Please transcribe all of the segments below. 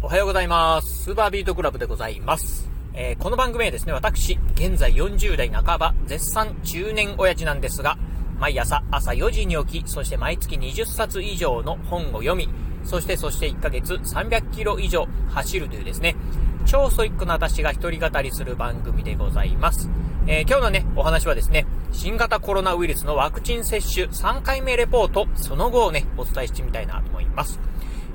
おはようございます。スーパービートクラブでございます。えー、この番組はですね、私、現在40代半ば、絶賛中年親父なんですが、毎朝朝4時に起き、そして毎月20冊以上の本を読み、そしてそして1ヶ月300キロ以上走るというですね、超ソイックな私が一人語りする番組でございます。えー、今日のね、お話はですね、新型コロナウイルスのワクチン接種3回目レポート、その後をね、お伝えしてみたいなと思います。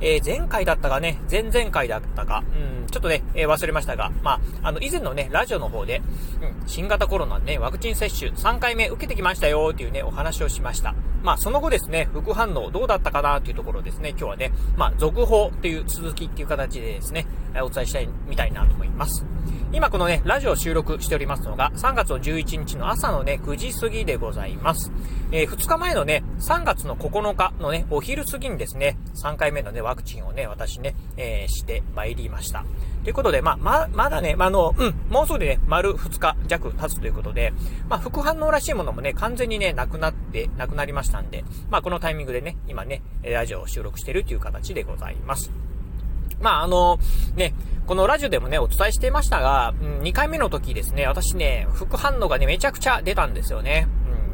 えー、前回だったかね、前々回だったか、うん、ちょっとね、えー、忘れましたが、まあ、あの、以前のね、ラジオの方で、うん、新型コロナね、ワクチン接種3回目受けてきましたよっていうね、お話をしました。まあ、その後ですね、副反応どうだったかなというところですね、今日はね、まあ、続報という続きっていう形でですね、お伝えしたい、みたいなと思います。今このね、ラジオを収録しておりますのが、3月の11日の朝のね、9時過ぎでございます。えー、2日前のね、3月の9日のね、お昼過ぎにですね、3回目のね、ワクチンをね、私ね、えー、して参りました。ということで、まあ、ま、まだね、まあ、の、うん、もうすぐね、丸2日弱経つということで、まあ、副反応らしいものもね、完全にね、なくなって、なくなりましたんで、まあ、このタイミングでね、今ね、ラジオを収録してるという形でございます。まあ、あの、ね、このラジオでもね、お伝えしていましたが、うん、2回目の時ですね、私ね、副反応がね、めちゃくちゃ出たんですよね。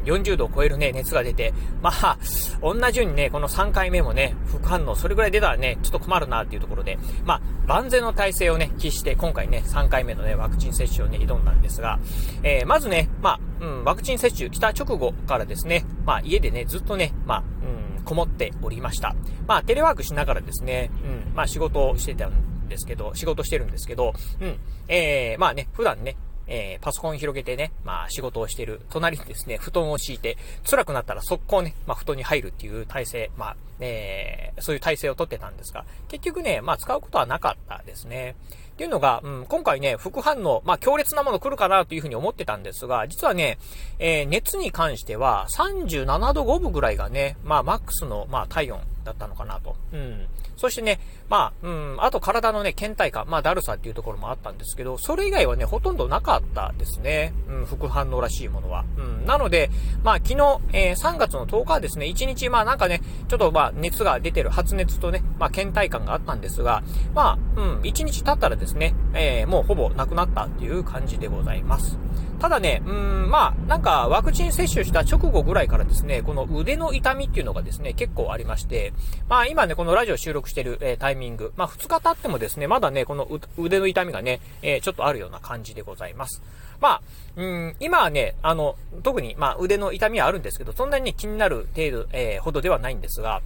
うん、40度を超えるね、熱が出て、まあ、同じようにね、この3回目もね、副反応、それぐらい出たらね、ちょっと困るなっていうところで、まあ、万全の体制をね、喫して、今回ね、3回目のね、ワクチン接種をね、挑んだんですが、えー、まずね、まあ、うん、ワクチン接種来た直後からですね、まあ、家でね、ずっとね、まあ、うんこもっておりました。まあ、テレワークしながらですね、うん、まあ、仕事をしてたんですけど、仕事してるんですけど、うん、えー、まあね、普段ね、えー、パソコン広げてね、まあ仕事をしてる隣にですね、布団を敷いて、辛くなったら速攻ね、まあ布団に入るっていう体制、まあ、えー、そういう体制をとってたんですが、結局ね、まあ使うことはなかったですね。っていうのが、うん、今回ね、副反応、まあ強烈なもの来るかなというふうに思ってたんですが、実はね、えー、熱に関しては37度5分ぐらいがね、まあマックスの、まあ体温だったのかなと。うん。そしてね、まあ、うん、あと体のね、倦怠感、まあ、だるさっていうところもあったんですけど、それ以外はね、ほとんどなかったですね。うん、副反応らしいものは。うん、なので、まあ、昨日、えー、3月の10日ですね、1日、まあ、なんかね、ちょっとまあ、熱が出てる、発熱とね、まあ、倦怠感があったんですが、まあ、うん、1日経ったらですね、えー、もうほぼなくなったっていう感じでございます。ただね、うん、まあ、なんか、ワクチン接種した直後ぐらいからですね、この腕の痛みっていうのがですね、結構ありまして、まあ、今ね、このラジオ収録してる、えー、タイミング、まあ、2日経ってもですね、まだね、この腕の痛みがね、えー、ちょっとあるような感じでございます。まあ、うん、今はね、あの、特に、まあ、腕の痛みはあるんですけど、そんなに、ね、気になる程度、えー、ほどではないんですが、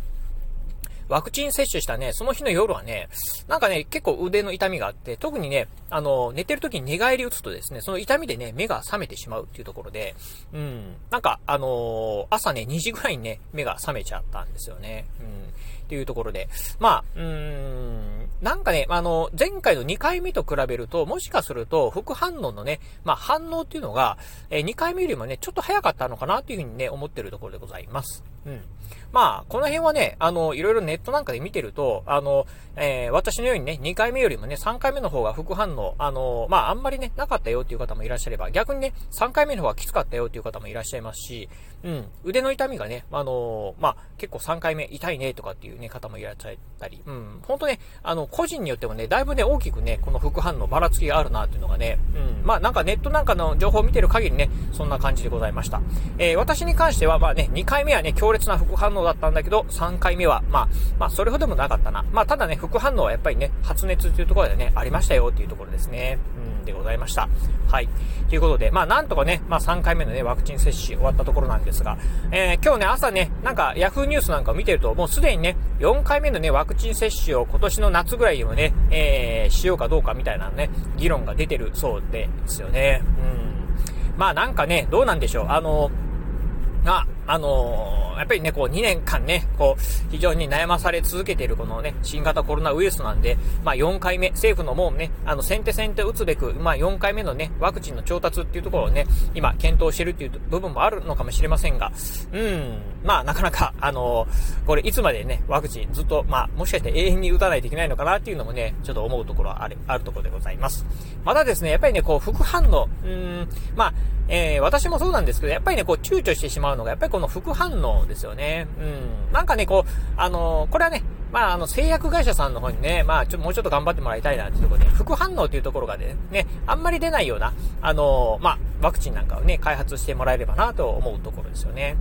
ワクチン接種したね、その日の夜はね、なんかね、結構腕の痛みがあって、特にね、あの、寝てる時に寝返り打つとですね、その痛みでね、目が覚めてしまうっていうところで、うん、なんか、あのー、朝ね、2時ぐらいにね、目が覚めちゃったんですよね。うん、っていうところで、まあ、うーん、なんかね、あの、前回の2回目と比べると、もしかすると、副反応のね、まあ、反応っていうのが、えー、2回目よりもね、ちょっと早かったのかなっていうふうにね、思ってるところでございます。うん。まあ、この辺はね、あの、いろいろネットなんかで見てると、あの、えー、私のようにね、2回目よりもね、3回目の方が副反応、あの、まあ、あんまりね、なかったよっていう方もいらっしゃれば、逆にね、3回目の方がきつかったよっていう方もいらっしゃいますし、うん、腕の痛みがね、あの、まあ、結構3回目痛いねとかっていうね、方もいらっしゃったり、うん、本当ね、あの、個人によってもね、だいぶね、大きくね、この副反応ばらつきがあるなっていうのがね、うん、まあ、なんかネットなんかの情報を見てる限りね、そんな感じでございました。えー、私に関しては、まあね、2回目はね、強烈な副反応だったんだけど、3回目は、まあ、まあ、それほどもなかったな。まあ、ただね、副反応はやっぱりね、発熱っていうところでね、ありましたよっていうところですね。うん、でございました。はい。ということで、まあ、なんとかね、まあ、3回目のね、ワクチン接種終わったところなんですが、えー、今日ね、朝ね、なんか、ヤフーニュースなんかを見てると、もうすでにね、4回目のね、ワクチン接種を今年の夏ぐらいにもね、えー、しようかどうかみたいなね、議論が出てるそうですよね。うん。まあ、なんかね、どうなんでしょう。あの、あ、あのー、やっぱりね、こう2年間ね、こう、非常に悩まされ続けているこのね、新型コロナウイルスなんで、まあ4回目、政府のもうね、あの、先手先手打つべく、まあ4回目のね、ワクチンの調達っていうところをね、今検討してるっていう部分もあるのかもしれませんが、うん、まあなかなか、あのー、これいつまでね、ワクチンずっと、まあもしかして永遠に打たないといけないのかなっていうのもね、ちょっと思うところはある、あるところでございます。またですね、やっぱりね、こう、副反応、うーん、まあ、えー、私もそうなんですけど、やっぱりね、こう、躊躇してしまうのが、やっぱりこの副反応ですよね。うん。なんかね、こう、あのー、これはね、まあ、あの、製薬会社さんの方にね、まあ、ちょ、もうちょっと頑張ってもらいたいなっていうところで、副反応っていうところがね、ね、あんまり出ないような、あのー、まあ、ワクチンなんかをね、開発してもらえればなと思うところですよね。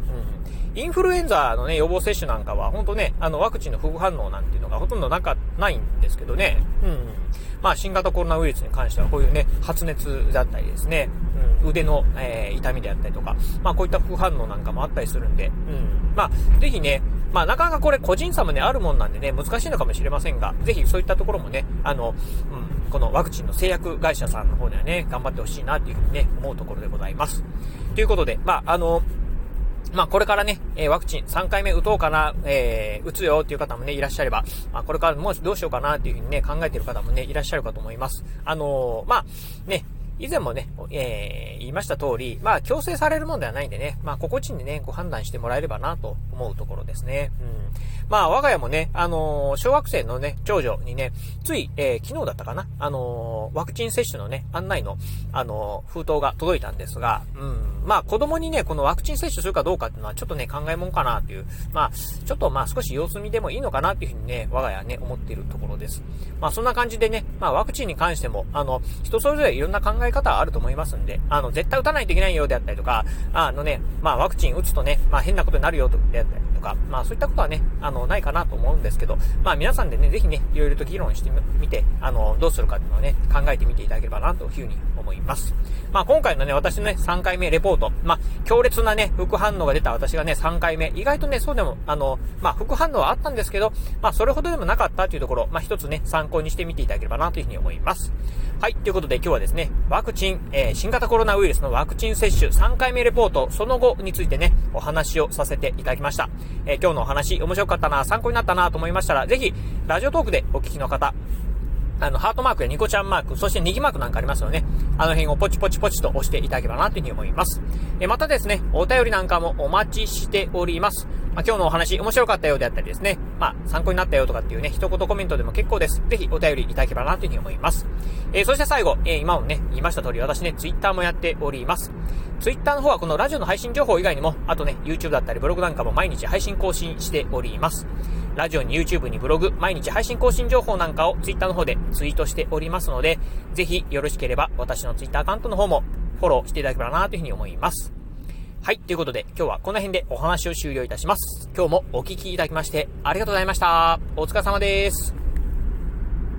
うん。インフルエンザのね、予防接種なんかは、本当ね、あの、ワクチンの副反応なんていうのがほとんどなか、ないんですけどね。うん。まあ、新型コロナウイルスに関しては、こういうね、発熱だったりですね、腕の、えー、痛みであったりとか、まあ、こういった副反応なんかもあったりするんで、うん。まあ、ぜひね、まあ、なかなかこれ個人差もね、あるもんなんでね、難しいのかもしれませんが、ぜひそういったところもね、あの、うん、このワクチンの製薬会社さんの方にはね、頑張ってほしいなっていうふうにね、思うところでございます。ということで、まあ、あの、まあ、これからね、え、ワクチン3回目打とうかな、えー、打つよっていう方もね、いらっしゃれば、まあ、これからもうどうしようかなっていうふうにね、考えてる方もね、いらっしゃるかと思います。あのー、まあ、ね、以前もね、えー、言いました通り、まあ、強制されるもんではないんでね、まあ、心地にね、ご判断してもらえればなと思うところですね。うん。まあ、我が家もね、あのー、小学生のね、長女にね、つい、えー、昨日だったかな、あのー、ワクチン接種のね、案内の、あの封筒が届いたんですが、うん、まあ、子供にね、このワクチン接種するかどうかっていうのは、ちょっとね、考えもんかなっていう、まあ、ちょっとまあ、少し様子見でもいいのかなっていうふうにね、我が家はね、思っているところです。まあ、そんな感じでね、まあ、ワクチンに関しても、あの、人それぞれいろんな考え方はあると思いますんで、あの、絶対打たないといけないよであったりとか、あのね、まあ、ワクチン打つとね、まあ、変なことになるよとであったりとか、まあ、そういったことはね、あの、ないかなと思うんですけど、まあ、皆さんでね、ぜひね、いろいろと議論してみて、あの、どうするかっていうのをね、考えてみていただければな、というふうに思います。まあ、今回のね、私のね、3回目レポート、まあ、強烈なね、副反応が出た私がね、3回目、意外とね、そうでも、あの、まあ、副反応はあったんですけど、まあ、それほどでもなかったというところ、まあ、一つね、参考にしてみていただければな、というふうに思います。はい、ということで今日はですね、ワクチン、えー、新型コロナウイルスのワクチン接種3回目レポート、その後についてね、お話をさせていただきました。えー、今日のお話、面白かったな、参考になったなと思いましたら、ぜひ、ラジオトークでお聞きの方、あの、ハートマークやニコちゃんマーク、そしてネギマークなんかありますよね。あの辺をポチポチポチと押していただければなというふうに思います。えまたですね、お便りなんかもお待ちしております。まあ、今日のお話面白かったようであったりですね、まあ、参考になったよとかっていうね、一言コメントでも結構です。ぜひお便りいただければなというふうに思います。えー、そして最後、えー、今もね、言いました通り私ね、ツイッターもやっております。ツイッターの方はこのラジオの配信情報以外にも、あとね、YouTube だったりブログなんかも毎日配信更新しております。ラジオに YouTube にブログ、毎日配信更新情報なんかを Twitter の方でツイートしておりますので、ぜひよろしければ私の Twitter アカウントの方もフォローしていただければなというふうに思います。はい。ということで、今日はこの辺でお話を終了いたします。今日もお聴きいただきましてありがとうございました。お疲れ様です。